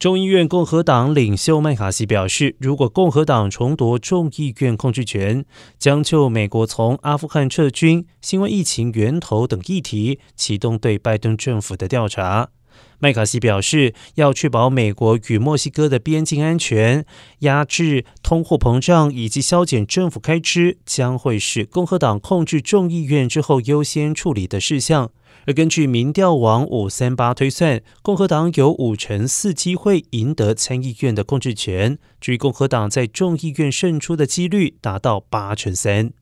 众议院共和党领袖麦卡锡表示，如果共和党重夺众议院控制权，将就美国从阿富汗撤军、新冠疫情源头等议题启动对拜登政府的调查。麦卡锡表示，要确保美国与墨西哥的边境安全、压制通货膨胀以及削减政府开支，将会是共和党控制众议院之后优先处理的事项。而根据民调网五三八推算，共和党有五成四机会赢得参议院的控制权，至于共和党在众议院胜出的几率达到八成三。